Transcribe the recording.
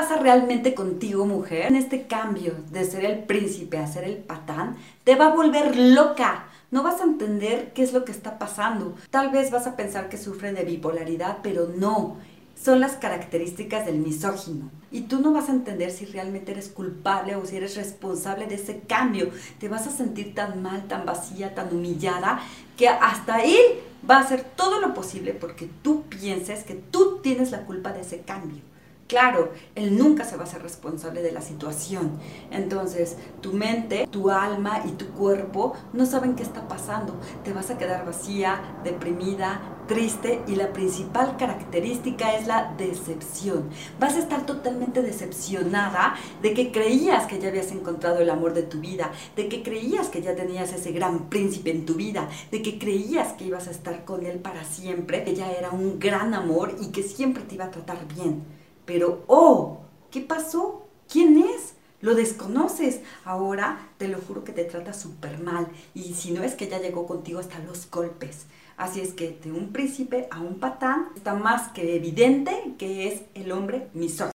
pasa realmente contigo, mujer? En este cambio de ser el príncipe a ser el patán, te va a volver loca. No vas a entender qué es lo que está pasando. Tal vez vas a pensar que sufre de bipolaridad, pero no. Son las características del misógino. Y tú no vas a entender si realmente eres culpable o si eres responsable de ese cambio. Te vas a sentir tan mal, tan vacía, tan humillada, que hasta él va a hacer todo lo posible porque tú pienses que tú tienes la culpa de ese cambio. Claro, él nunca se va a ser responsable de la situación. Entonces, tu mente, tu alma y tu cuerpo no saben qué está pasando. Te vas a quedar vacía, deprimida, triste y la principal característica es la decepción. Vas a estar totalmente decepcionada de que creías que ya habías encontrado el amor de tu vida, de que creías que ya tenías ese gran príncipe en tu vida, de que creías que ibas a estar con él para siempre, que ya era un gran amor y que siempre te iba a tratar bien. Pero, oh, ¿qué pasó? ¿Quién es? Lo desconoces. Ahora te lo juro que te trata súper mal. Y si no es que ya llegó contigo hasta los golpes. Así es que de un príncipe a un patán está más que evidente que es el hombre misógino.